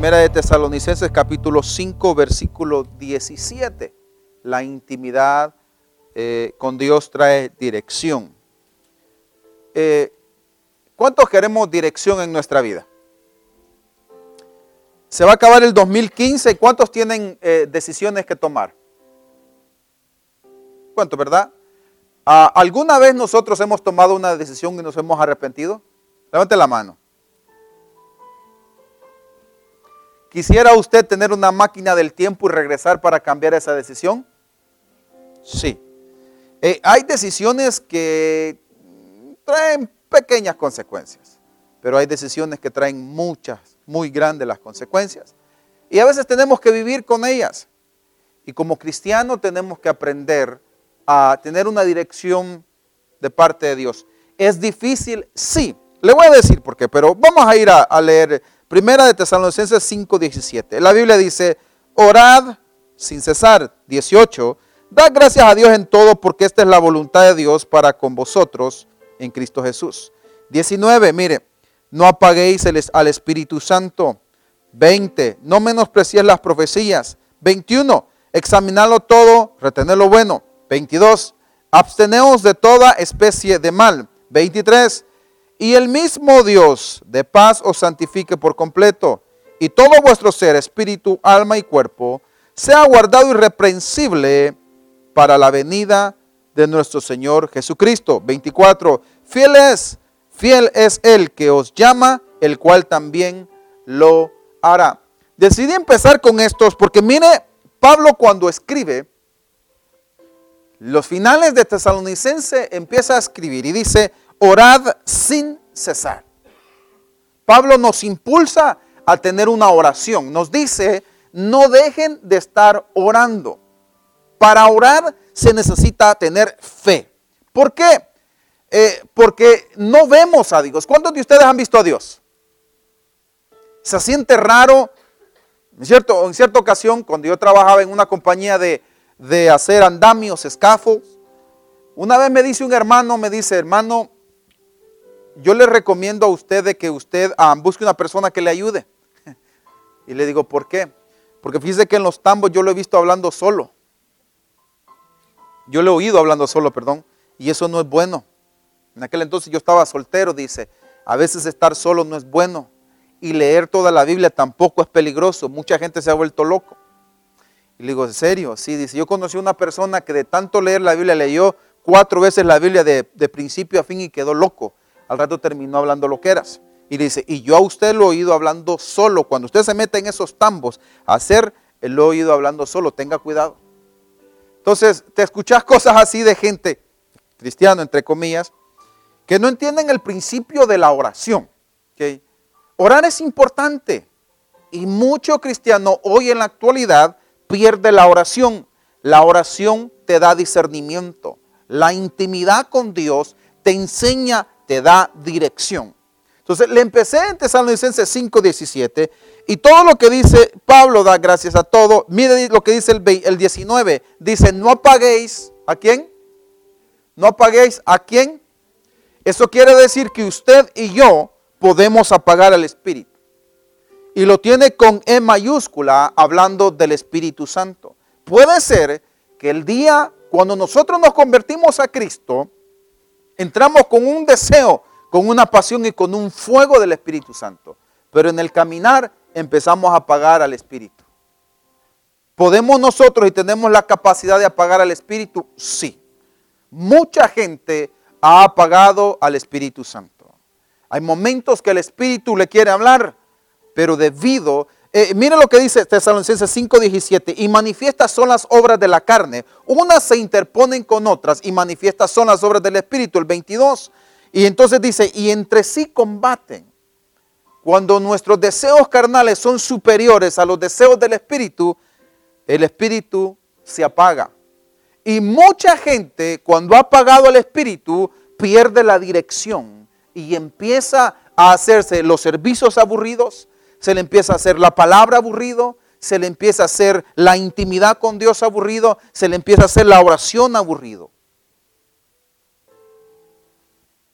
Primera de Tesalonicenses capítulo 5 versículo 17. La intimidad eh, con Dios trae dirección. Eh, ¿Cuántos queremos dirección en nuestra vida? Se va a acabar el 2015 cuántos tienen eh, decisiones que tomar? ¿Cuántos, verdad? Ah, ¿Alguna vez nosotros hemos tomado una decisión y nos hemos arrepentido? Levante la mano. ¿Quisiera usted tener una máquina del tiempo y regresar para cambiar esa decisión? Sí. Eh, hay decisiones que traen pequeñas consecuencias, pero hay decisiones que traen muchas, muy grandes las consecuencias. Y a veces tenemos que vivir con ellas. Y como cristiano tenemos que aprender a tener una dirección de parte de Dios. ¿Es difícil? Sí. Le voy a decir por qué, pero vamos a ir a, a leer Primera de Tesalonicenses 5:17. La Biblia dice, orad sin cesar. 18. Da gracias a Dios en todo porque esta es la voluntad de Dios para con vosotros en Cristo Jesús. 19. Mire, no apaguéis al Espíritu Santo. 20. No menospreciéis las profecías. 21. Examinadlo todo, retener lo bueno. 22. Absteneos de toda especie de mal. 23. Y el mismo Dios de paz os santifique por completo, y todo vuestro ser, espíritu, alma y cuerpo, sea guardado irreprensible para la venida de nuestro Señor Jesucristo. 24. Fiel es, fiel es el que os llama, el cual también lo hará. Decidí empezar con estos porque mire, Pablo cuando escribe, los finales de Tesalonicense empieza a escribir y dice, orad sin cesar. Pablo nos impulsa a tener una oración. Nos dice, no dejen de estar orando. Para orar se necesita tener fe. ¿Por qué? Eh, porque no vemos a Dios. ¿Cuántos de ustedes han visto a Dios? Se siente raro. En, cierto, en cierta ocasión, cuando yo trabajaba en una compañía de, de hacer andamios, escafos, una vez me dice un hermano, me dice, hermano, yo le recomiendo a usted de que usted ah, busque una persona que le ayude. Y le digo, ¿por qué? Porque fíjese que en los tambos yo lo he visto hablando solo. Yo le he oído hablando solo, perdón. Y eso no es bueno. En aquel entonces yo estaba soltero, dice. A veces estar solo no es bueno. Y leer toda la Biblia tampoco es peligroso. Mucha gente se ha vuelto loco. Y le digo, ¿en serio? Sí, dice, yo conocí a una persona que de tanto leer la Biblia leyó cuatro veces la Biblia de principio a fin y quedó loco al rato terminó hablando lo que eras. Y dice, y yo a usted lo he oído hablando solo. Cuando usted se mete en esos tambos a hacer, lo he oído hablando solo. Tenga cuidado. Entonces, te escuchas cosas así de gente, cristiano entre comillas, que no entienden el principio de la oración. Orar es importante. Y mucho cristiano hoy en la actualidad pierde la oración. La oración te da discernimiento. La intimidad con Dios te enseña te da dirección. Entonces le empecé en Tesalonicenses 5:17 y todo lo que dice Pablo da gracias a todo. Mire lo que dice el, el 19. Dice, no apaguéis. ¿A quién? No apaguéis. ¿A quién? Eso quiere decir que usted y yo podemos apagar al Espíritu. Y lo tiene con E mayúscula hablando del Espíritu Santo. Puede ser que el día cuando nosotros nos convertimos a Cristo, Entramos con un deseo, con una pasión y con un fuego del Espíritu Santo. Pero en el caminar empezamos a apagar al Espíritu. ¿Podemos nosotros y tenemos la capacidad de apagar al Espíritu? Sí. Mucha gente ha apagado al Espíritu Santo. Hay momentos que el Espíritu le quiere hablar, pero debido eh, mire lo que dice Tesalonicenses 5:17, y manifiestas son las obras de la carne, unas se interponen con otras y manifiestas son las obras del Espíritu, el 22. Y entonces dice, y entre sí combaten. Cuando nuestros deseos carnales son superiores a los deseos del Espíritu, el Espíritu se apaga. Y mucha gente cuando ha apagado el Espíritu pierde la dirección y empieza a hacerse los servicios aburridos, se le empieza a hacer la palabra aburrido, se le empieza a hacer la intimidad con Dios aburrido, se le empieza a hacer la oración aburrido.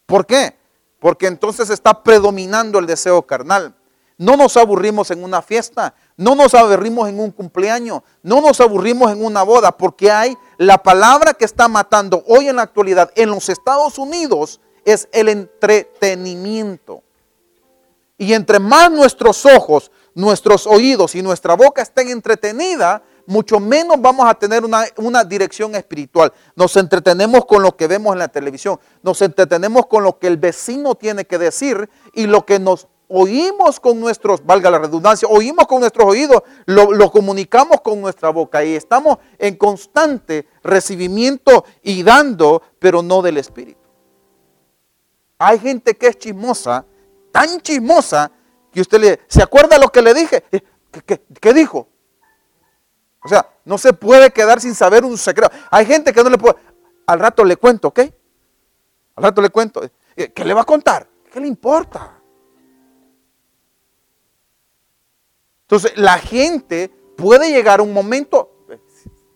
¿Por qué? Porque entonces está predominando el deseo carnal. No nos aburrimos en una fiesta, no nos aburrimos en un cumpleaños, no nos aburrimos en una boda, porque hay la palabra que está matando hoy en la actualidad en los Estados Unidos es el entretenimiento. Y entre más nuestros ojos, nuestros oídos y nuestra boca estén entretenidas, mucho menos vamos a tener una, una, dirección espiritual. Nos entretenemos con lo que vemos en la televisión, nos entretenemos con lo que el vecino tiene que decir y lo que nos oímos con nuestros, valga la redundancia, oímos con nuestros oídos, lo, comunicamos con nuestra boca y estamos en constante recibimiento y dando, pero no del Espíritu. Hay gente que es chismosa, tan chismosa, que usted le, ¿se acuerda lo que le dije? Eh, ¿Qué, dijo? O sea, no se puede quedar sin saber un secreto. Hay gente que no le puede, al rato le cuento, ¿ok? Al rato le cuento. Eh, ¿Qué le va a contar? ¿Qué le importa? Entonces, la gente puede llegar un momento,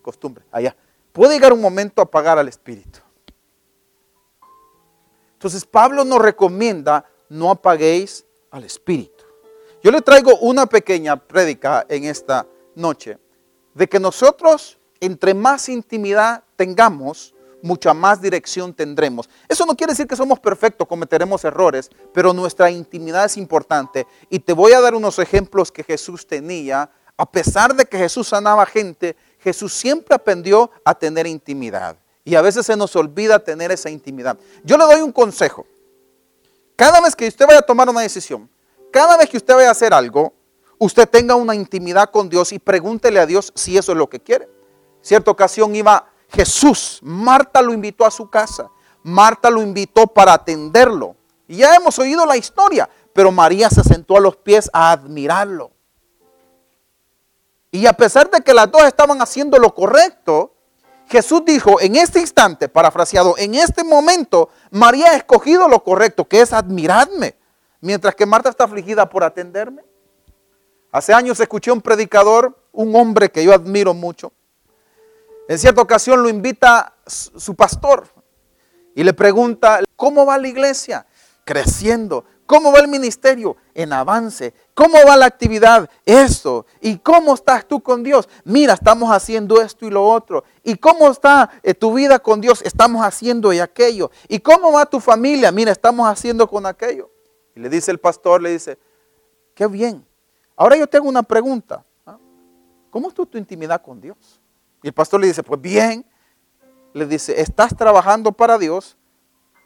costumbre, allá, puede llegar un momento a apagar al espíritu. Entonces, Pablo nos recomienda no apaguéis al espíritu. Yo le traigo una pequeña prédica en esta noche de que nosotros, entre más intimidad tengamos, mucha más dirección tendremos. Eso no quiere decir que somos perfectos, cometeremos errores, pero nuestra intimidad es importante. Y te voy a dar unos ejemplos que Jesús tenía. A pesar de que Jesús sanaba gente, Jesús siempre aprendió a tener intimidad. Y a veces se nos olvida tener esa intimidad. Yo le doy un consejo. Cada vez que usted vaya a tomar una decisión, cada vez que usted vaya a hacer algo, usted tenga una intimidad con Dios y pregúntele a Dios si eso es lo que quiere. Cierta ocasión iba Jesús, Marta lo invitó a su casa. Marta lo invitó para atenderlo. Y ya hemos oído la historia, pero María se sentó a los pies a admirarlo. Y a pesar de que las dos estaban haciendo lo correcto, Jesús dijo en este instante, parafraseado, en este momento, María ha escogido lo correcto, que es admirarme, mientras que Marta está afligida por atenderme. Hace años escuché un predicador, un hombre que yo admiro mucho, en cierta ocasión lo invita su pastor y le pregunta, ¿cómo va la iglesia? Creciendo. ¿Cómo va el ministerio? En avance. ¿Cómo va la actividad? Esto. ¿Y cómo estás tú con Dios? Mira, estamos haciendo esto y lo otro. ¿Y cómo está eh, tu vida con Dios? Estamos haciendo y aquello. ¿Y cómo va tu familia? Mira, estamos haciendo con aquello. Y le dice el pastor, le dice, qué bien. Ahora yo tengo una pregunta. ¿ah? ¿Cómo es tu intimidad con Dios? Y el pastor le dice, pues bien, le dice, estás trabajando para Dios,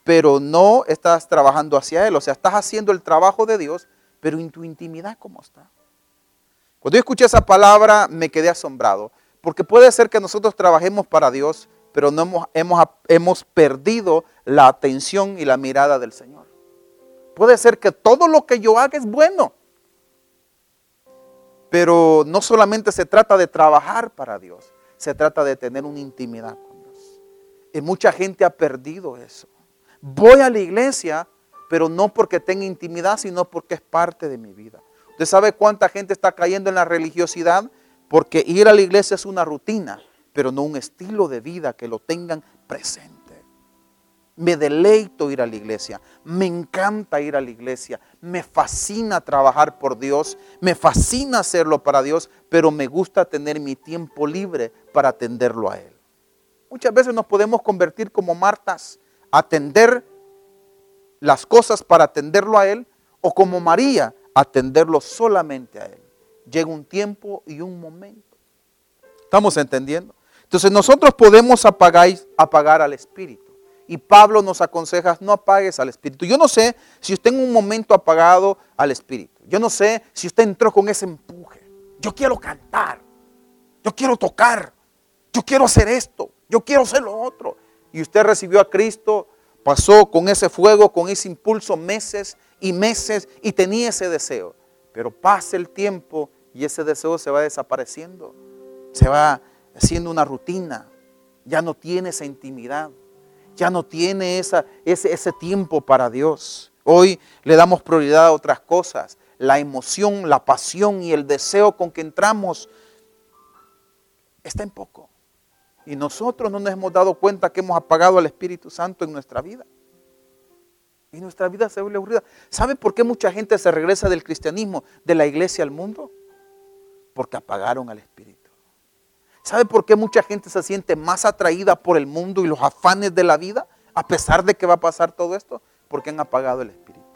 pero no estás trabajando hacia Él. O sea, estás haciendo el trabajo de Dios, pero en tu intimidad, ¿cómo está? Cuando yo escuché esa palabra, me quedé asombrado, porque puede ser que nosotros trabajemos para Dios, pero no hemos, hemos, hemos perdido la atención y la mirada del Señor. Puede ser que todo lo que yo haga es bueno, pero no solamente se trata de trabajar para Dios, se trata de tener una intimidad con Dios. Y mucha gente ha perdido eso. Voy a la iglesia, pero no porque tenga intimidad, sino porque es parte de mi vida. ¿Usted sabe cuánta gente está cayendo en la religiosidad? Porque ir a la iglesia es una rutina, pero no un estilo de vida que lo tengan presente. Me deleito ir a la iglesia, me encanta ir a la iglesia, me fascina trabajar por Dios, me fascina hacerlo para Dios, pero me gusta tener mi tiempo libre para atenderlo a Él. Muchas veces nos podemos convertir como Martas, atender las cosas para atenderlo a Él, o como María, atenderlo solamente a Él. Llega un tiempo y un momento. ¿Estamos entendiendo? Entonces nosotros podemos apagar, apagar al Espíritu. Y Pablo nos aconseja, no apagues al Espíritu. Yo no sé si usted en un momento ha apagado al Espíritu. Yo no sé si usted entró con ese empuje. Yo quiero cantar. Yo quiero tocar. Yo quiero hacer esto. Yo quiero hacer lo otro. Y usted recibió a Cristo, pasó con ese fuego, con ese impulso meses y meses y tenía ese deseo. Pero pasa el tiempo y ese deseo se va desapareciendo. Se va haciendo una rutina. Ya no tiene esa intimidad ya no tiene esa, ese, ese tiempo para Dios. Hoy le damos prioridad a otras cosas. La emoción, la pasión y el deseo con que entramos está en poco. Y nosotros no nos hemos dado cuenta que hemos apagado al Espíritu Santo en nuestra vida. Y nuestra vida se vuelve aburrida. ¿Sabe por qué mucha gente se regresa del cristianismo, de la iglesia al mundo? Porque apagaron al Espíritu. ¿Sabe por qué mucha gente se siente más atraída por el mundo y los afanes de la vida? A pesar de que va a pasar todo esto, porque han apagado el Espíritu.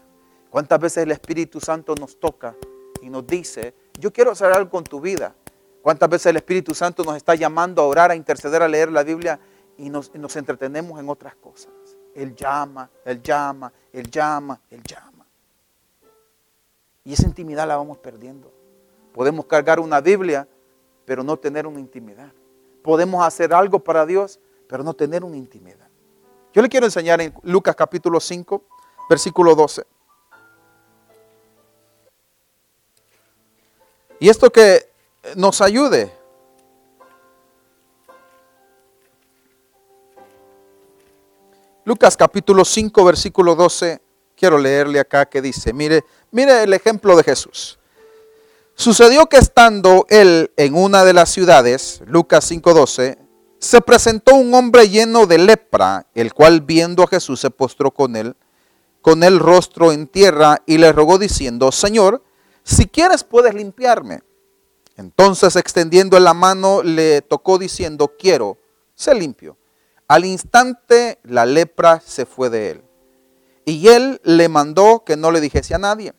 ¿Cuántas veces el Espíritu Santo nos toca y nos dice, yo quiero hacer algo con tu vida? ¿Cuántas veces el Espíritu Santo nos está llamando a orar, a interceder, a leer la Biblia y nos, entretenemos en otras cosas? Él llama, Él llama, Él llama, Él llama. Y esa intimidad la vamos perdiendo. Podemos cargar una Biblia, pero no tener una intimidad. Podemos hacer algo para Dios, pero no tener una intimidad. Yo le quiero enseñar en Lucas capítulo 5, versículo 12. Y esto que nos ayude. Lucas capítulo 5, versículo 12. Quiero leerle acá que dice, mire, mire el ejemplo de Jesús. Sucedió que estando él en una de las ciudades, Lucas 5:12, se presentó un hombre lleno de lepra, el cual viendo a Jesús se postró con él, con el rostro en tierra y le rogó diciendo, Señor, si quieres puedes limpiarme. Entonces extendiendo la mano le tocó diciendo, quiero, sé limpio. Al instante la lepra se fue de él. Y él le mandó que no le dijese a nadie,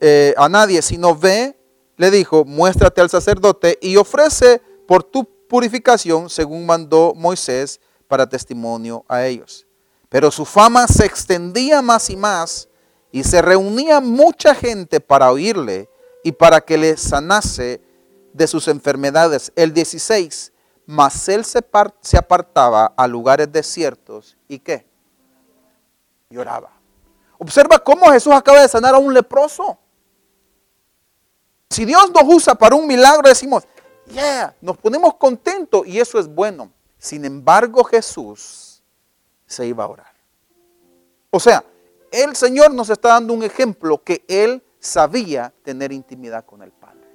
eh, a nadie, sino ve, le dijo, muéstrate al sacerdote y ofrece por tu purificación según mandó Moisés para testimonio a ellos. Pero su fama se extendía más y más y se reunía mucha gente para oírle y para que le sanase de sus enfermedades. El 16, mas él se, apartaba a lugares desiertos y qué? Lloraba. Observa cómo Jesús acaba de sanar a un leproso. Si Dios nos usa para un milagro, decimos, yeah, nos ponemos contentos y eso es bueno. Sin embargo, Jesús se iba a orar. O sea, el Señor nos está dando un ejemplo que Él sabía tener intimidad con el Padre.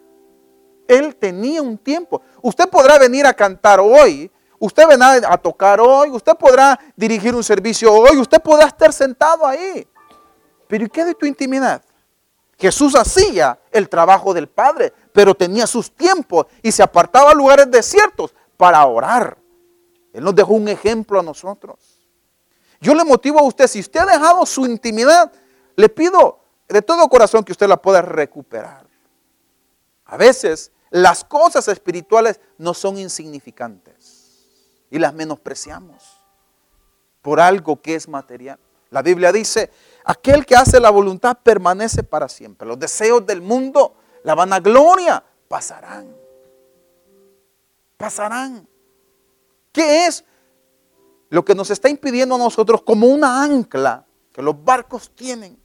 Él tenía un tiempo. Usted podrá venir a cantar hoy, usted vendrá a tocar hoy, usted podrá dirigir un servicio hoy, usted podrá estar sentado ahí. Pero ¿y qué de tu intimidad? Jesús hacía el trabajo del Padre, pero tenía sus tiempos y se apartaba a lugares desiertos para orar. Él nos dejó un ejemplo a nosotros. Yo le motivo a usted, si usted ha dejado su intimidad, le pido de todo corazón que usted la pueda recuperar. A veces las cosas espirituales no son insignificantes y las menospreciamos por algo que es material. La Biblia dice, aquel que hace la voluntad permanece para siempre. Los deseos del mundo, la vanagloria, pasarán. Pasarán. ¿Qué es lo que nos está impidiendo a nosotros como una ancla que los barcos tienen,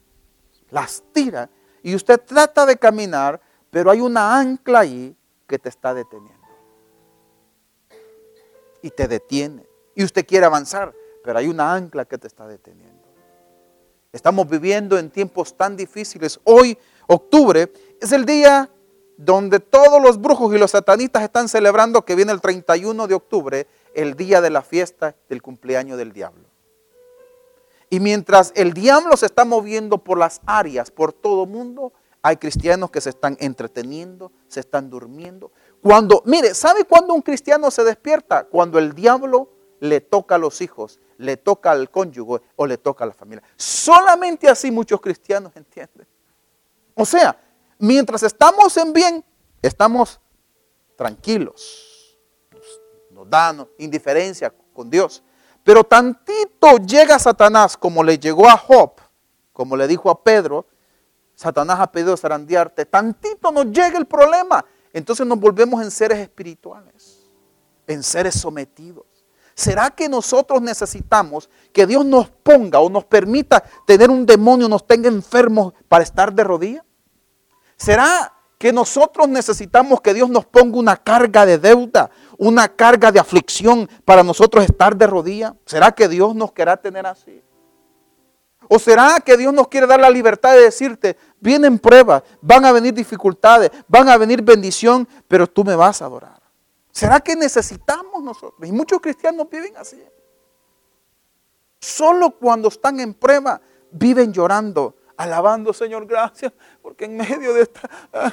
las tira y usted trata de caminar, pero hay una ancla ahí que te está deteniendo. Y te detiene. Y usted quiere avanzar, pero hay una ancla que te está deteniendo. Estamos viviendo en tiempos tan difíciles. Hoy, octubre, es el día donde todos los brujos y los satanistas están celebrando que viene el 31 de octubre el día de la fiesta del cumpleaños del diablo. Y mientras el diablo se está moviendo por las áreas, por todo mundo, hay cristianos que se están entreteniendo, se están durmiendo. Cuando, mire, ¿sabe cuándo un cristiano se despierta? Cuando el diablo le toca a los hijos, le toca al cónyuge o le toca a la familia. Solamente así muchos cristianos entienden. O sea, mientras estamos en bien, estamos tranquilos nos indiferencia con Dios. Pero tantito llega Satanás, como le llegó a Job, como le dijo a Pedro, Satanás ha pedido zarandearte, tantito nos llega el problema. Entonces nos volvemos en seres espirituales, en seres sometidos. ¿Será que nosotros necesitamos que Dios nos ponga o nos permita tener un demonio, nos tenga enfermos para estar de rodillas? ¿Será que nosotros necesitamos que Dios nos ponga una carga de deuda, una carga de aflicción para nosotros estar de rodilla? ¿Será que Dios nos querrá tener así? ¿O será que Dios nos quiere dar la libertad de decirte, vienen pruebas, van a venir dificultades, van a venir bendición, pero tú me vas a adorar? ¿Será que necesitamos nosotros? Y muchos cristianos viven así. Solo cuando están en prueba viven llorando, alabando, Señor, gracias, porque en medio de esta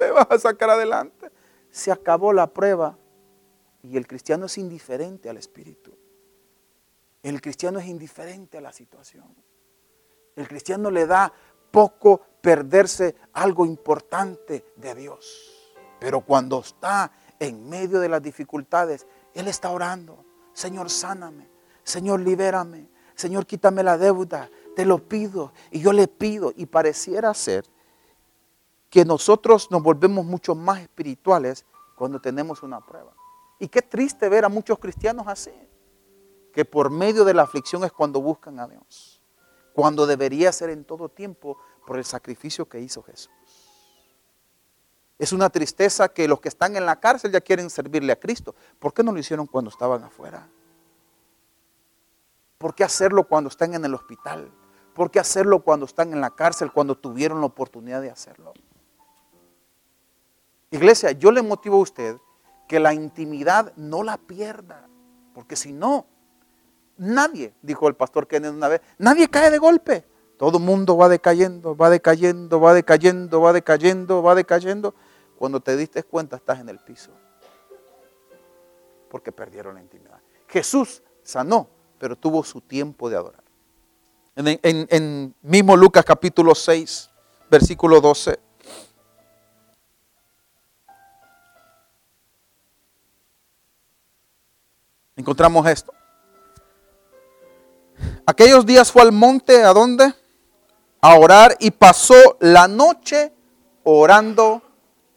me vas a sacar adelante. Se acabó la prueba y el cristiano es indiferente al Espíritu. El cristiano es indiferente a la situación. El cristiano le da poco perderse algo importante de Dios. Pero cuando está en medio de las dificultades, Él está orando. Señor, sáname. Señor, libérame. Señor, quítame la deuda. Te lo pido. Y yo le pido. Y pareciera ser que nosotros nos volvemos mucho más espirituales cuando tenemos una prueba. Y qué triste ver a muchos cristianos así. Que por medio de la aflicción es cuando buscan a Dios. Cuando debería ser en todo tiempo por el sacrificio que hizo Jesús. Es una tristeza que los que están en la cárcel ya quieren servirle a Cristo. ¿Por qué no lo hicieron cuando estaban afuera? ¿Por qué hacerlo cuando están en el hospital? ¿Por qué hacerlo cuando están en la cárcel, cuando tuvieron la oportunidad de hacerlo? Iglesia, yo le motivo a usted que la intimidad no la pierda, porque si no, nadie, dijo el pastor Kenneth una vez, nadie cae de golpe. Todo el mundo va decayendo, va decayendo, va decayendo, va decayendo, va decayendo. Cuando te diste cuenta estás en el piso. Porque perdieron la intimidad. Jesús sanó, pero tuvo su tiempo de adorar. En, en mismo Lucas capítulo 6, versículo 12. Encontramos esto. Aquellos días fue al monte, ¿a dónde? a orar y pasó la noche orando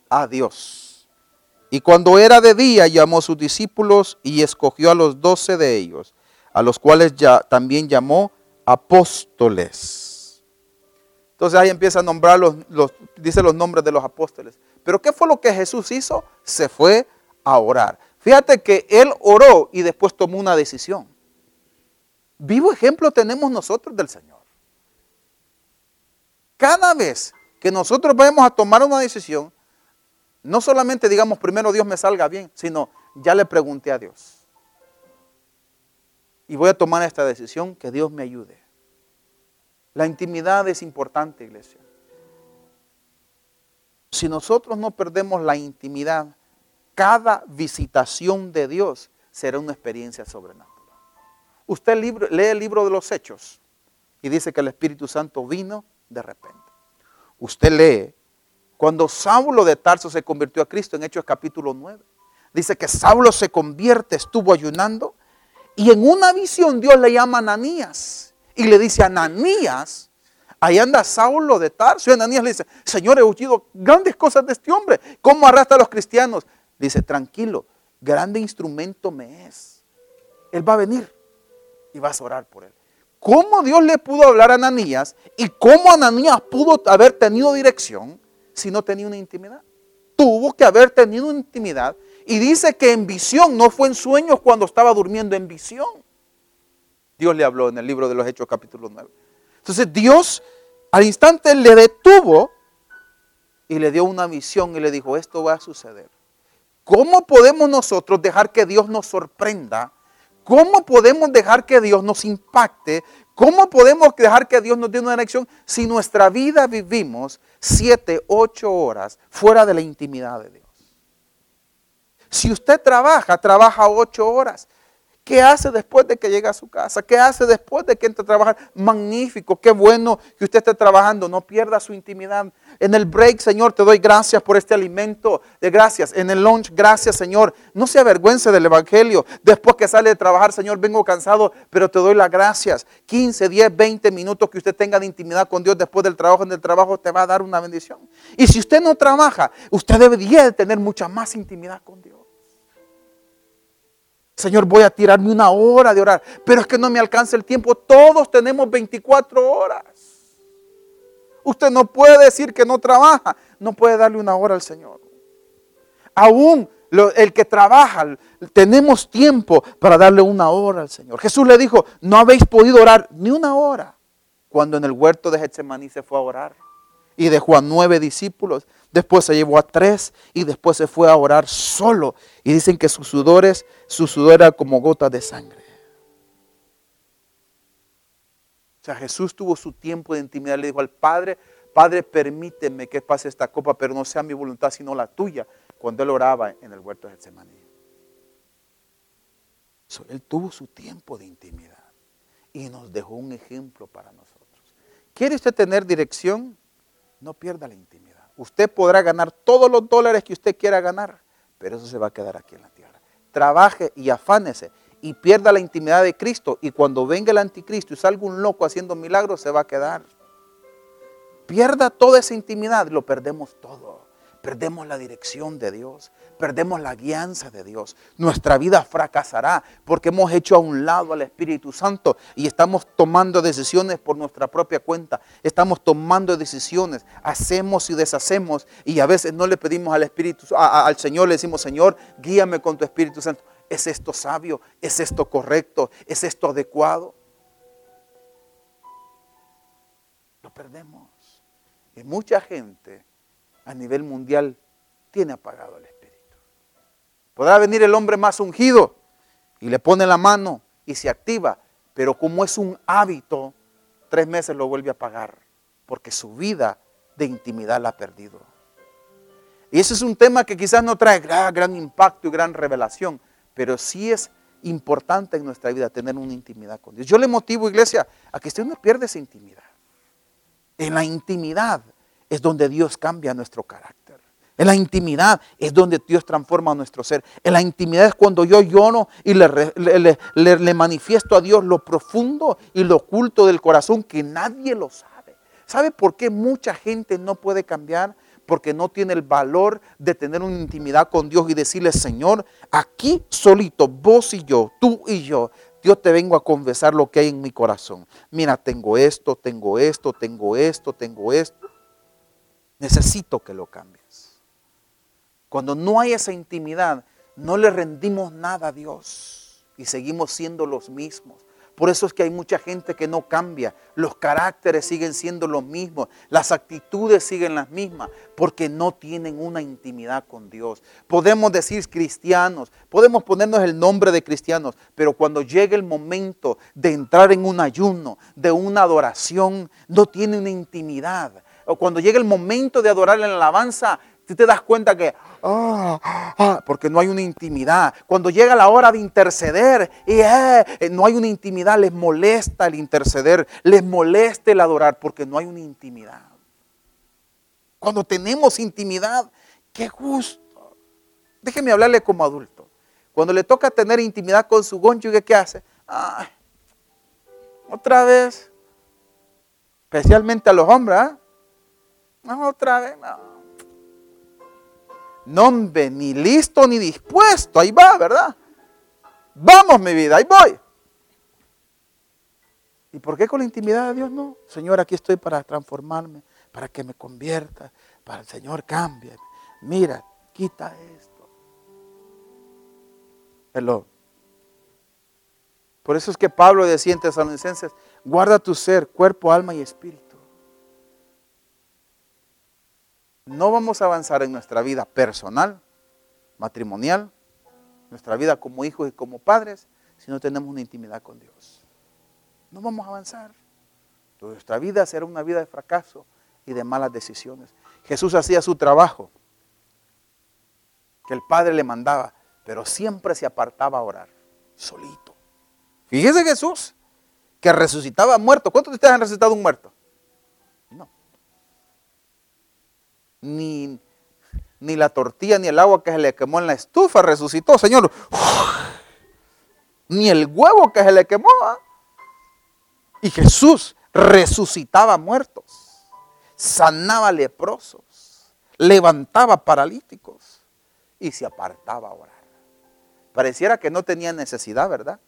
a Dios. Y cuando era de día llamó a sus discípulos y escogió a los doce de ellos, a los cuales ya también llamó apóstoles. Entonces ahí empieza a nombrar los, dice los nombres de los apóstoles. Pero ¿qué fue lo que Jesús hizo? Se fue a orar. Fíjate que él oró y después tomó una decisión. Vivo ejemplo tenemos nosotros del Señor. Cada vez que nosotros vamos a tomar una decisión, no solamente digamos primero Dios me salga bien, sino ya le pregunté a Dios. Y voy a tomar esta decisión, que Dios me ayude. La intimidad es importante, iglesia. Si nosotros no perdemos la intimidad, cada visitación de Dios será una experiencia sobrenatural. Usted lee el libro de los Hechos y dice que el Espíritu Santo vino de repente. Usted lee, cuando Saulo de Tarso se convirtió a Cristo en Hechos capítulo 9, dice que Saulo se convierte, estuvo ayunando, y en una visión Dios le llama a Ananías y le dice, Ananías, ahí anda Saulo de Tarso, y Ananías le dice, Señor, he oído grandes cosas de este hombre, ¿cómo arrastra a los cristianos? Dice, tranquilo, grande instrumento me es. Él va a venir y vas a orar por él cómo Dios le pudo hablar a Ananías y cómo Ananías pudo haber tenido dirección si no tenía una intimidad. Tuvo que haber tenido una intimidad. Y dice que en visión, no fue en sueños cuando estaba durmiendo en visión. Dios le habló en el libro de los Hechos capítulo 9. Entonces Dios al instante le detuvo y le dio una visión y le dijo, esto va a suceder. ¿Cómo podemos nosotros dejar que Dios nos sorprenda ¿Cómo podemos dejar que Dios nos impacte? ¿Cómo podemos dejar que Dios nos dé una dirección si nuestra vida vivimos siete, ocho horas fuera de la intimidad de Dios? Si usted trabaja, trabaja ocho horas. ¿Qué hace después de que llega a su casa? ¿Qué hace después de que entre a trabajar? Magnífico, qué bueno que usted esté trabajando. No pierda su intimidad. En el break, Señor, te doy gracias por este alimento de gracias. En el lunch, gracias, Señor. No se avergüence del Evangelio. Después que sale de trabajar, Señor, vengo cansado, pero te doy las gracias. 15, 10, 20 minutos que usted tenga de intimidad con Dios después del trabajo. En el trabajo te va a dar una bendición. Y si usted no trabaja, usted debería de tener mucha más intimidad con Dios. Señor, voy a tirarme una hora de orar, pero es que no me alcanza el tiempo. Todos tenemos 24 horas. Usted no puede decir que no trabaja, no puede darle una hora al Señor. Aún el que trabaja, tenemos tiempo para darle una hora al Señor. Jesús le dijo, no habéis podido orar ni una hora cuando en el huerto de Getsemaní se fue a orar. Y dejó a nueve discípulos después se llevó a tres y después se fue a orar solo. Y dicen que sus sudores, su sudor era como gotas de sangre. sea, Jesús tuvo su tiempo de intimidad. Le dijo al Padre, Padre, permíteme que pase esta copa, pero no sea mi voluntad, sino la tuya. Cuando él oraba en el huerto de Getsemaní. él tuvo su tiempo de intimidad y nos dejó un ejemplo para nosotros. ¿Quiere usted tener dirección? No pierda la intimidad. Usted podrá ganar todos los dólares que usted quiera ganar, pero eso se va a quedar aquí en la tierra. Trabaje y afánese y pierda la intimidad de Cristo. Y cuando venga el anticristo y salga un loco haciendo milagros, se va a quedar. Pierda toda esa intimidad, lo perdemos todo. Perdemos la dirección de Dios, perdemos la guianza de Dios. Nuestra vida fracasará porque hemos hecho a un lado al Espíritu Santo y estamos tomando decisiones por nuestra propia cuenta. Estamos tomando decisiones, hacemos y deshacemos y a veces no le pedimos al Espíritu, al Señor, le decimos, Señor, guíame con tu Espíritu Santo. ¿Es esto sabio? ¿Es esto correcto? ¿Es esto adecuado? Lo perdemos. Y mucha gente a nivel mundial tiene apagado el espíritu. Podrá venir el hombre más ungido y le pone la mano y se activa, pero como es un hábito, tres meses lo vuelve a apagar, porque su vida de intimidad la ha perdido. Y ese es un tema que quizás no trae gran, impacto y gran revelación, pero sí es importante en nuestra vida tener una intimidad con Dios. Yo le motivo, iglesia, a que usted no pierda esa intimidad. En la intimidad es donde Dios cambia nuestro carácter. En la intimidad es donde Dios transforma nuestro ser. En la intimidad es cuando yo lloro y le, le, manifiesto a Dios lo profundo y lo oculto del corazón que nadie lo sabe. ¿Sabe por qué mucha gente no puede cambiar? Porque no tiene el valor de tener una intimidad con Dios y decirle, Señor, aquí solito, vos y yo, tú y yo, Dios te vengo a confesar lo que hay en mi corazón. Mira, tengo esto, tengo esto, tengo esto, tengo esto. Necesito que lo cambies. Cuando no hay esa intimidad, no le rendimos nada a Dios y seguimos siendo los mismos. Por eso es que hay mucha gente que no cambia. Los caracteres siguen siendo los mismos. Las actitudes siguen las mismas. Porque no tienen una intimidad con Dios. Podemos decir cristianos. Podemos ponernos el nombre de cristianos. Pero cuando llega el momento de entrar en un ayuno, de una adoración, no tiene una intimidad o cuando llega el momento de adorar en la alabanza, tú te das cuenta que, ah, ah, porque no hay una intimidad. Cuando llega la hora de interceder, eh, eh, no hay una intimidad, les molesta el interceder, les molesta el adorar, porque no hay una intimidad. Cuando tenemos intimidad, qué gusto. Déjeme hablarle como adulto. Cuando le toca tener intimidad con su cónyuge, ¿qué hace? otra vez. Especialmente a los hombres, ¿ah? otra vez, no. No, ni listo ni dispuesto. Ahí va, ¿verdad? Vamos, mi vida, ahí voy. ¿Y por qué con la intimidad de Dios no? Señor, aquí estoy para transformarme, para que me convierta, para el Señor cambie. Mira, quita esto. Hello. Por eso es que Pablo decía en Tesalonicenses, guarda tu ser, cuerpo, alma y espíritu no vamos a avanzar en nuestra vida personal, matrimonial, nuestra vida como hijos y como padres, si no tenemos una intimidad con Dios. No vamos a avanzar. Nuestra vida será una vida de fracaso y de malas decisiones. Jesús hacía su trabajo, que el Padre le mandaba, pero siempre se apartaba a orar, solito. Fíjese Jesús, que resucitaba muerto. ¿Cuántos de ustedes han resucitado un muerto? Ni, ni la tortilla ni el agua que se le quemó en la estufa resucitó, Señor. Ni el huevo que se le quemó. ¿ah? Y Jesús resucitaba muertos, sanaba leprosos, levantaba paralíticos y se apartaba a orar. Pareciera que no tenía necesidad, ¿verdad?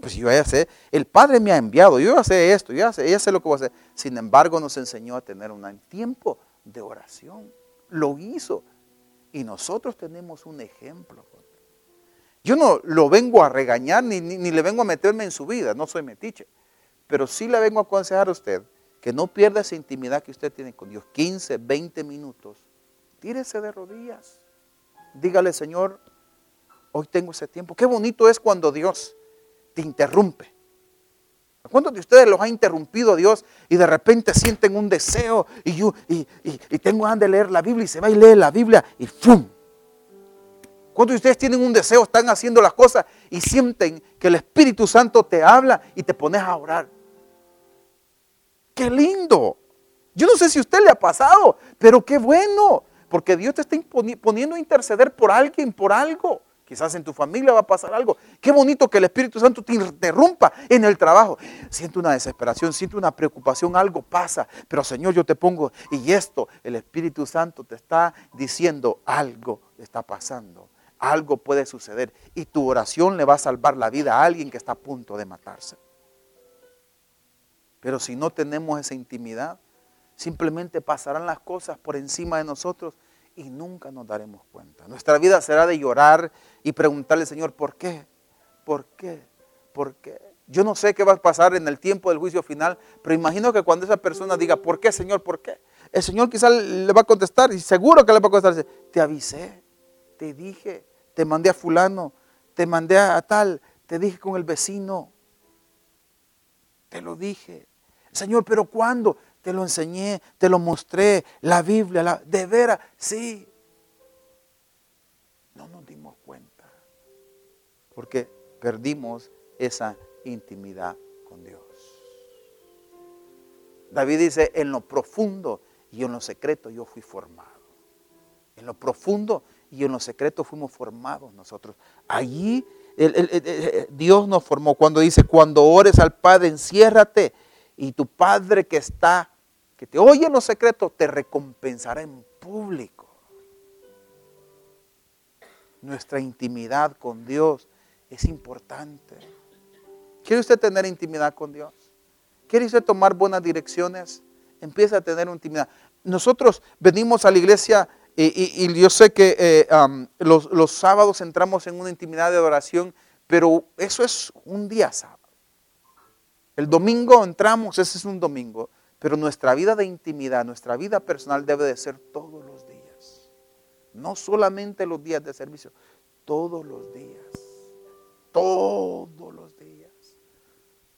Pues yo ya sé, el Padre me ha enviado, yo ya sé esto, yo ya sé, ya sé lo que voy a hacer. Sin embargo, nos enseñó a tener un tiempo de oración lo hizo. Y nosotros tenemos un ejemplo. Yo no lo vengo a regañar ni, ni, le vengo a meterme en su vida, no soy metiche. Pero sí le vengo a aconsejar a usted que no pierda esa intimidad que usted tiene con Dios. 15, 20 minutos. Tírese de rodillas. Dígale, Señor, hoy tengo ese tiempo. Qué bonito es cuando Dios te interrumpe. ¿Cuántos de ustedes los ha interrumpido Dios y de repente sienten un deseo y, yo, y, tengo ganas de leer la Biblia y se va y lee la Biblia y ¡fum! ¿Cuántos de ustedes tienen un deseo, están haciendo las cosas y sienten que el Espíritu Santo te habla y te pones a orar? ¡Qué lindo! Yo no sé si a usted le ha pasado, pero qué bueno, porque Dios te está poniendo a interceder por alguien, por algo. Quizás en tu familia va a pasar algo. Qué bonito que el Espíritu Santo te interrumpa en el trabajo. Siento una desesperación, siento una preocupación, algo pasa. Pero Señor, yo te pongo, y esto, el Espíritu Santo te está diciendo, algo está pasando. Algo puede suceder. Y tu oración le va a salvar la vida a alguien que está a punto de matarse. Pero si no tenemos esa intimidad, simplemente pasarán las cosas por encima de nosotros y nunca nos daremos cuenta. Nuestra vida será de llorar y preguntarle, Señor, ¿por qué? ¿Por qué? ¿Por qué? Yo no sé qué va a pasar en el tiempo del juicio final, pero imagino que cuando esa persona diga, ¿por qué, Señor? ¿Por qué? El Señor quizás le va a contestar, y seguro que le va a contestar, te avisé, te dije, te mandé a fulano, te mandé a tal, te dije con el vecino, te lo dije. Señor, pero ¿cuándo? Te lo enseñé, te lo mostré, la Biblia, la, de veras, sí. No nos dimos cuenta, porque perdimos esa intimidad con Dios. David dice, en lo profundo y en lo secreto yo fui formado. En lo profundo y en lo secreto fuimos formados nosotros. Allí Dios nos formó cuando dice, cuando ores al Padre, enciérrate y tu Padre que está que te oye en los secretos, te recompensará en público. Nuestra intimidad con Dios es importante. ¿Quiere usted tener intimidad con Dios? ¿Quiere usted tomar buenas direcciones? Empieza a tener intimidad. Nosotros venimos a la iglesia y, yo sé que eh, los, los sábados entramos en una intimidad de adoración, pero eso es un día sábado. El domingo entramos, ese es un domingo. Pero nuestra vida de intimidad, nuestra vida personal debe de ser todos los días. No solamente los días de servicio, todos los días. Todos los días.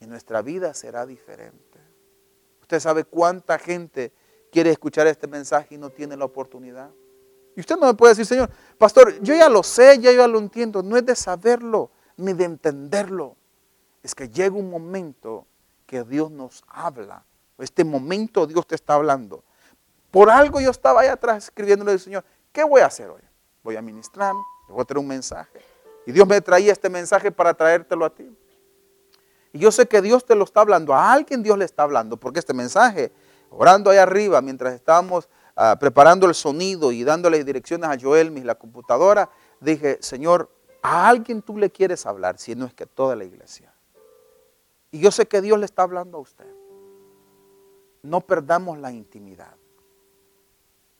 Y nuestra vida será diferente. Usted sabe cuánta gente quiere escuchar este mensaje y no tiene la oportunidad. Y usted no me puede decir, Señor, pastor, yo ya lo sé, ya yo lo entiendo. No es de saberlo ni de entenderlo. Es que llega un momento que Dios nos habla este momento Dios te está hablando. Por algo yo estaba ahí atrás escribiéndole al Señor, ¿qué voy a hacer hoy? Voy a ministrar, voy a traer un mensaje. Y Dios me traía este mensaje para traértelo a ti. Y yo sé que Dios te lo está hablando, a alguien Dios le está hablando, porque este mensaje, orando ahí arriba, mientras estábamos ah, preparando el sonido y dándole direcciones a Joel, la computadora, dije, Señor, a alguien tú le quieres hablar, si no es que toda la iglesia. Y yo sé que Dios le está hablando a usted no perdamos la intimidad.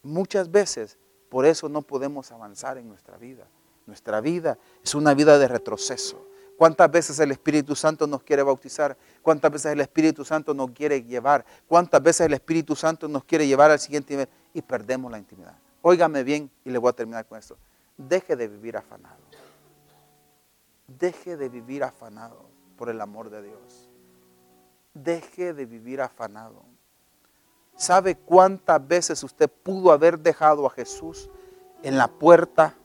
Muchas veces por eso no podemos avanzar en nuestra vida. Nuestra vida es una vida de retroceso. ¿Cuántas veces el Espíritu Santo nos quiere bautizar? ¿Cuántas veces el Espíritu Santo nos quiere llevar? ¿Cuántas veces el Espíritu Santo nos quiere llevar al siguiente nivel? Y perdemos la intimidad. Óigame bien y le voy a terminar con esto. Deje de vivir afanado. Deje de vivir afanado por el amor de Dios. Deje de vivir afanado. ¿Sabe cuántas veces usted pudo haber dejado a Jesús en la puerta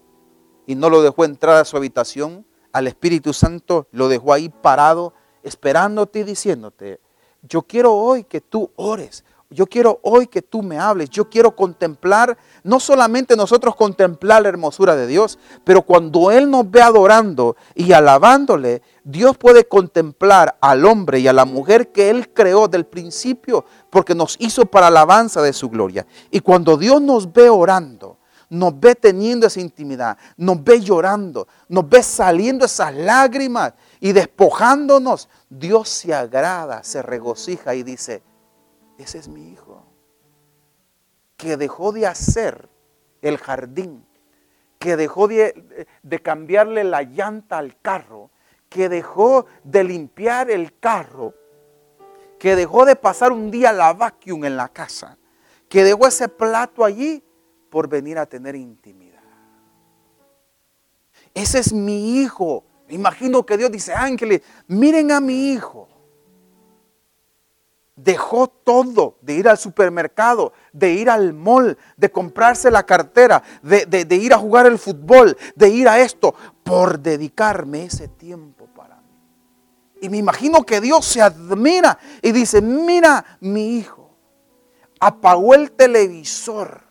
y no lo dejó entrar a su habitación? Al Espíritu Santo lo dejó ahí parado, esperándote y diciéndote, yo quiero hoy que tú ores, yo quiero hoy que tú me hables, yo quiero contemplar, no solamente nosotros contemplar la hermosura de Dios, pero cuando Él nos ve adorando y alabándole, Dios puede contemplar al hombre y a la mujer que Él creó del principio, porque nos hizo para alabanza de su gloria. Y cuando Dios nos ve orando, nos ve teniendo esa intimidad, nos ve llorando, nos ve saliendo esas lágrimas y despojándonos, Dios se agrada, se regocija y dice, ese es mi hijo, que dejó de hacer el jardín, que dejó de, cambiarle la llanta al carro, que dejó de limpiar el carro, que dejó de pasar un día la vacuum en la casa, que dejó ese plato allí por venir a tener intimidad. Ese es mi hijo. Imagino que Dios dice, ángeles, miren a mi hijo. Dejó todo de ir al supermercado, de ir al mall, de comprarse la cartera, de, de ir a jugar el fútbol, de ir a esto, por dedicarme ese tiempo para mí. Y me imagino que Dios se admira y dice, mira mi hijo, apagó el televisor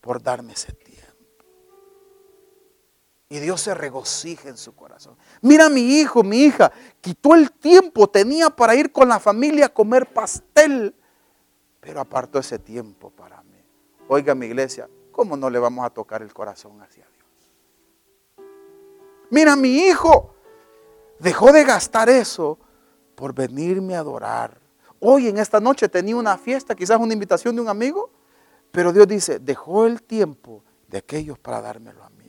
por darme ese tiempo. Y Dios se regocija en su corazón. Mira mi hijo, mi hija, quitó el tiempo, tenía para ir con la familia a comer pastel, pero apartó ese tiempo para mí. Oiga mi iglesia, ¿cómo no le vamos a tocar el corazón hacia Dios? Mira mi hijo, dejó de gastar eso por venirme a adorar. Hoy en esta noche tenía una fiesta, quizás una invitación de un amigo, pero Dios dice, dejó el tiempo de aquellos para dármelo a mí.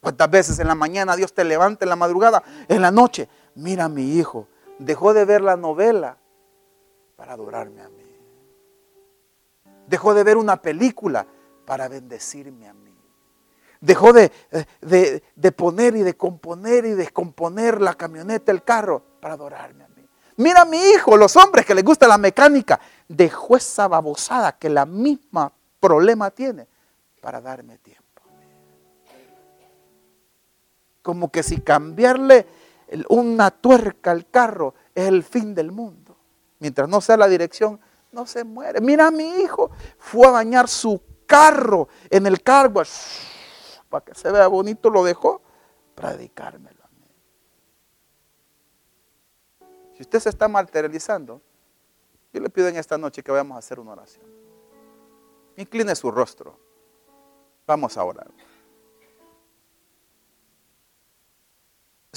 ¿Cuántas veces en la mañana Dios te levanta en la madrugada, en la noche? Mira mi hijo, dejó de ver la novela para adorarme a mí. Dejó de ver una película para bendecirme a mí. Dejó de, de, de, poner y de componer y descomponer la camioneta, el carro, para adorarme a mí. Mira mi hijo, los hombres que les gusta la mecánica, dejó esa babosada que la misma problema tiene para darme tiempo. Como que si cambiarle una tuerca al carro es el fin del mundo. Mientras no sea la dirección, no se muere. Mira, mi hijo fue a bañar su carro en el cargo para que se vea bonito, lo dejó para dedicármelo a mí. Si usted se está materializando, yo le pido en esta noche que vayamos a hacer una oración. Incline su rostro. Vamos a orar.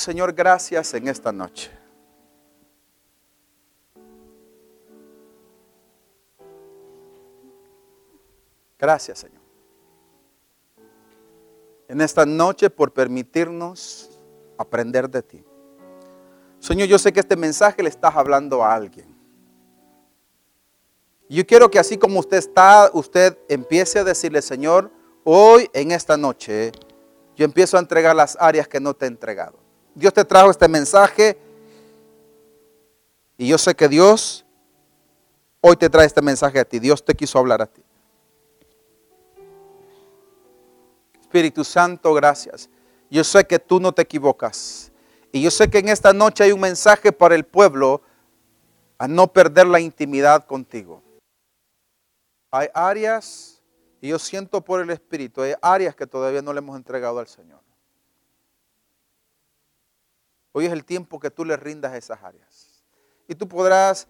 Señor, gracias en esta noche. Gracias, Señor. En esta noche por permitirnos aprender de ti. Señor, yo sé que este mensaje le estás hablando a alguien. Yo quiero que así como usted está, usted empiece a decirle, Señor, hoy en esta noche yo empiezo a entregar las áreas que no te he entregado. Dios te trajo este mensaje y yo sé que Dios hoy te trae este mensaje a ti. Dios te quiso hablar a ti. Espíritu Santo, gracias. Yo sé que tú no te equivocas. Y yo sé que en esta noche hay un mensaje para el pueblo a no perder la intimidad contigo. Hay áreas, y yo siento por el Espíritu, hay áreas que todavía no le hemos entregado al Señor. Hoy es el tiempo que tú le rindas esas áreas. Y tú podrás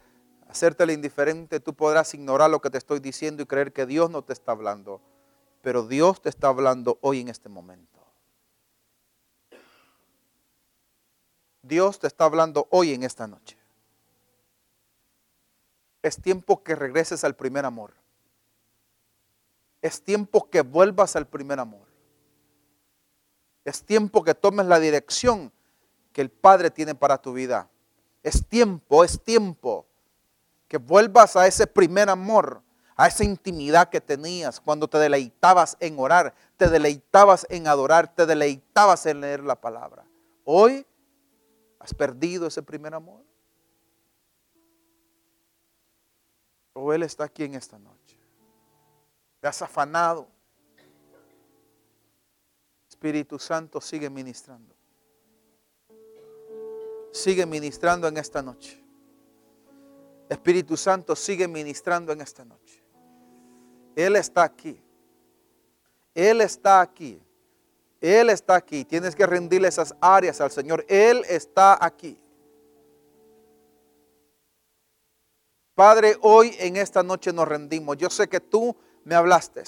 hacerte indiferente, tú podrás ignorar lo que te estoy diciendo y creer que Dios no te está hablando. Pero Dios te está hablando hoy en este momento. Dios te está hablando hoy en esta noche. Es tiempo que regreses al primer amor. Es tiempo que vuelvas al primer amor. Es tiempo que tomes la dirección que el Padre tiene para tu vida. Es tiempo, es tiempo que vuelvas a ese primer amor, a esa intimidad que tenías cuando te deleitabas en orar, te deleitabas en adorar, te deleitabas en leer la palabra. Hoy has perdido ese primer amor. O Él está aquí en esta noche. Te has afanado. Espíritu Santo sigue ministrando sigue ministrando en esta noche. Espíritu Santo sigue ministrando en esta noche. Él está aquí. Él está aquí. Él está aquí. Tienes que rendirle esas áreas al Señor. Él está aquí. Padre, hoy en esta noche nos rendimos. Yo sé que tú me hablaste.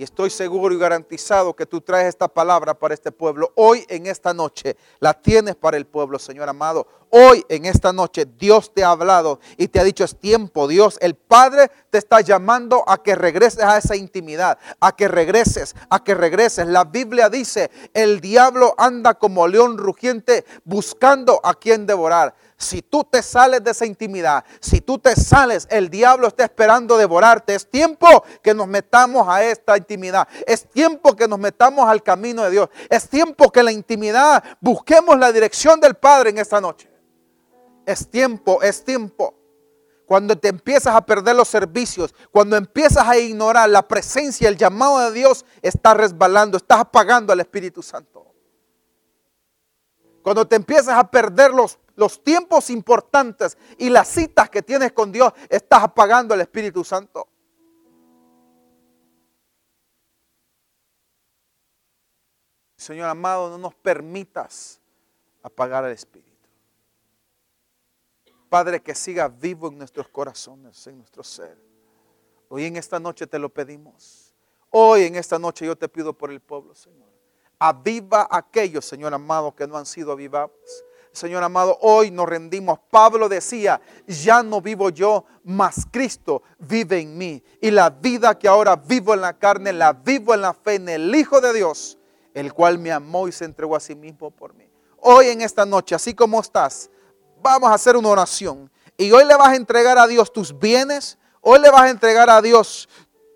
Y estoy seguro y garantizado que tú traes esta palabra para este pueblo. Hoy en esta noche la tienes para el pueblo, Señor amado. Hoy en esta noche Dios te ha hablado y te ha dicho es tiempo. Dios, el Padre te está llamando a que regreses a esa intimidad, a que regreses, a que regreses. La Biblia dice, el diablo anda como león rugiente buscando a quien devorar. Si tú te sales de esa intimidad, si tú te sales, el diablo está esperando devorarte. Es tiempo que nos metamos a esta intimidad. Es tiempo que nos metamos al camino de Dios. Es tiempo que la intimidad busquemos la dirección del Padre en esta noche. Es tiempo, es tiempo. cuando te empiezas a perder los servicios, cuando empiezas a ignorar la presencia, el llamado de Dios, estás resbalando, estás apagando al Espíritu Santo. Cuando te empiezas a perder los, los tiempos importantes y las citas que tienes con Dios, estás apagando al Espíritu Santo. Señor amado, no nos permitas apagar al Espíritu. Padre, que siga vivo en nuestros corazones, en nuestro ser. Hoy en esta noche te lo pedimos. Hoy en esta noche yo te pido por el pueblo, Señor. Aviva aquellos, Señor amado, que no han sido avivados. Señor amado, hoy nos rendimos. Pablo decía, ya no vivo yo, mas Cristo vive en mí. Y la vida que ahora vivo en la carne, la vivo en la fe en el Hijo de Dios, el cual me amó y se entregó a sí mismo por mí. Hoy en esta noche, así como estás, vamos a hacer una oración. Y hoy le vas a entregar a Dios tus bienes. Hoy le vas a entregar a Dios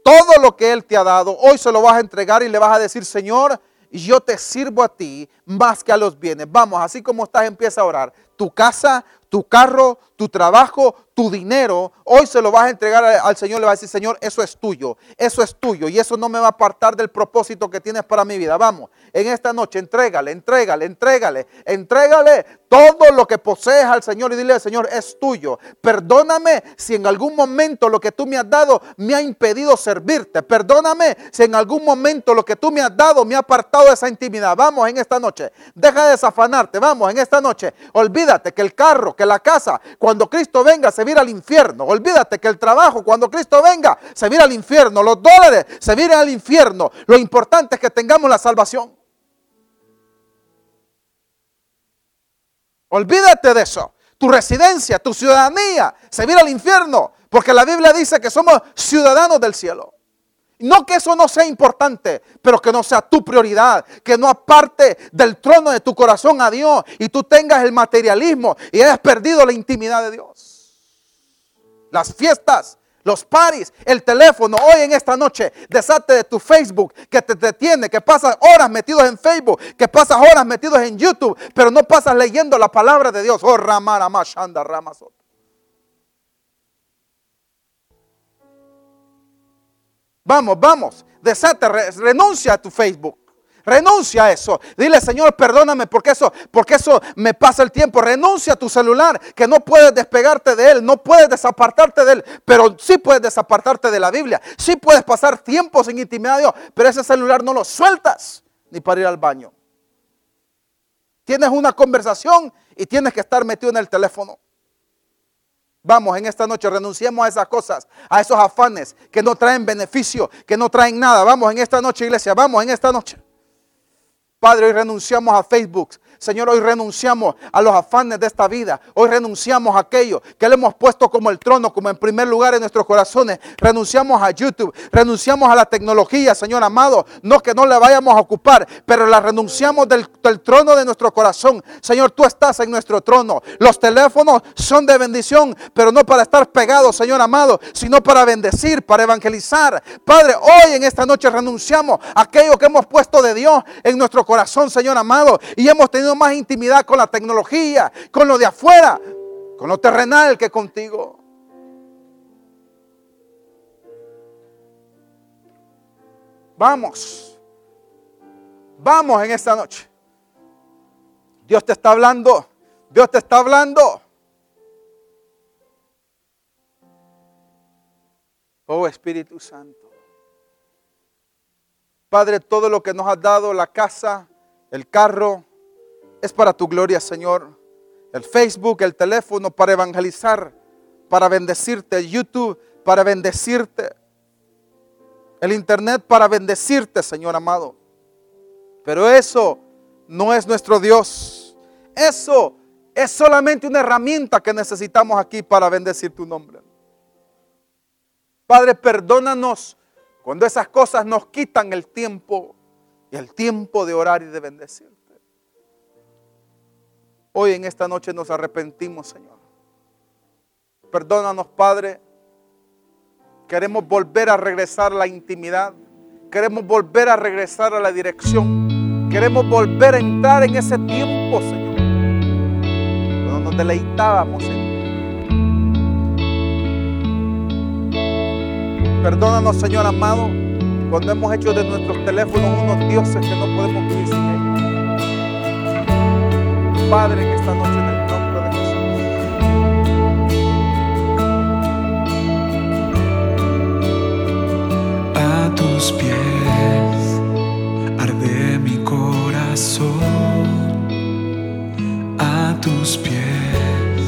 todo lo que Él te ha dado. Hoy se lo vas a entregar y le vas a decir, Señor, yo te sirvo a ti más que a los bienes. Vamos, así como estás, empieza a orar. Tu casa, tu carro, tu trabajo, tu dinero, hoy se lo vas a entregar al Señor, le vas a decir, Señor, eso es tuyo, eso es tuyo y eso no me va a apartar del propósito que tienes para mi vida. Vamos, en esta noche, entrégale, entrégale, entrégale, entrégale todo lo que posees al Señor y dile Señor, es tuyo. Perdóname si en algún momento lo que tú me has dado me ha impedido servirte. Perdóname si en algún momento lo que tú me has dado me ha apartado de esa intimidad. Vamos en esta noche, deja de desafanarte, vamos en esta noche. Olvídate que el carro, que la casa, cuando Cristo venga, se vira al infierno. Olvídate que el trabajo, cuando Cristo venga, se vira al infierno. Los dólares se viran al infierno. Lo importante es que tengamos la salvación. Olvídate de eso. Tu residencia, tu ciudadanía se vira al infierno. Porque la Biblia dice que somos ciudadanos del cielo. No que eso no sea importante, pero que no sea tu prioridad, que no aparte del trono de tu corazón a Dios y tú tengas el materialismo y hayas perdido la intimidad de Dios las fiestas, los paris, el teléfono. Hoy en esta noche, desate de tu Facebook que te detiene, que pasas horas metidos en Facebook, que pasas horas metidos en YouTube, pero no pasas leyendo la palabra de Dios. Oh, Ramara Mashanda Ramazot. Vamos, vamos, desate, renuncia a tu Facebook. Renuncia a eso. Dile, Señor, perdóname porque eso, porque eso me pasa el tiempo. Renuncia a tu celular, que no puedes despegarte de él, no puedes desapartarte de él, pero sí puedes desapartarte de la Biblia. Sí puedes pasar tiempo sin intimidad a Dios, pero ese celular no lo sueltas ni para ir al baño. Tienes una conversación y tienes que estar metido en el teléfono. Vamos, en esta noche renunciemos a esas cosas, a esos afanes que no traen beneficio, que no traen nada. Vamos, en esta noche, iglesia, vamos, en esta noche. Padre, hoy renunciamos a Facebook, Señor, hoy renunciamos a los afanes de esta vida. Hoy renunciamos a aquello que le hemos puesto como el trono, como en primer lugar en nuestros corazones. Renunciamos a YouTube, renunciamos a la tecnología, Señor amado. No que no le vayamos a ocupar, pero la renunciamos del, trono de nuestro corazón. Señor, tú estás en nuestro trono. Los teléfonos son de bendición, pero no para estar pegados, Señor amado, sino para bendecir, para evangelizar. Padre, hoy en esta noche renunciamos a aquello que hemos puesto de Dios en nuestro corazón, Señor amado, y hemos tenido más intimidad con la tecnología, con lo de afuera, con lo terrenal que contigo. Vamos, vamos en esta noche. Dios te está hablando, Dios te está hablando. Oh Espíritu Santo. Padre, todo lo que nos has dado, la casa, el carro, es para tu gloria, Señor. El Facebook, el teléfono para evangelizar, para bendecirte. YouTube para bendecirte. El Internet para bendecirte, Señor amado. Pero eso no es nuestro Dios. Eso es solamente una herramienta que necesitamos aquí para bendecir tu nombre. Padre, perdónanos cuando esas cosas nos quitan el tiempo y el tiempo de orar y de bendecir. Hoy en esta noche nos arrepentimos, Señor. Perdónanos, Padre. Queremos volver a regresar a la intimidad. Queremos volver a regresar a la dirección. Queremos volver a entrar en ese tiempo, Señor. Cuando nos deleitábamos en Perdónanos, Señor amado, cuando hemos hecho de nuestros teléfonos unos dioses que no podemos vivir sin ellos. Padre, que esta noche en el nombre de Jesús. A tus pies arde mi corazón. A tus pies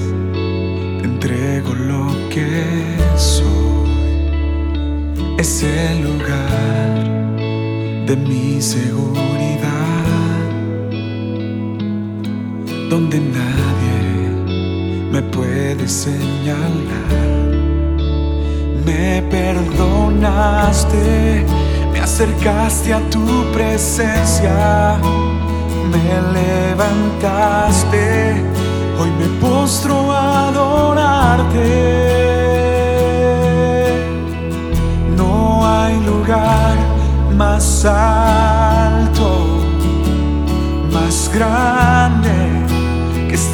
te entrego lo que soy. Es el lugar de mi seguridad, donde nadie me puede señalar. Me perdonaste, me acercaste a tu presencia, me levantaste, hoy me postro a adorarte. No hay lugar más alto, más grande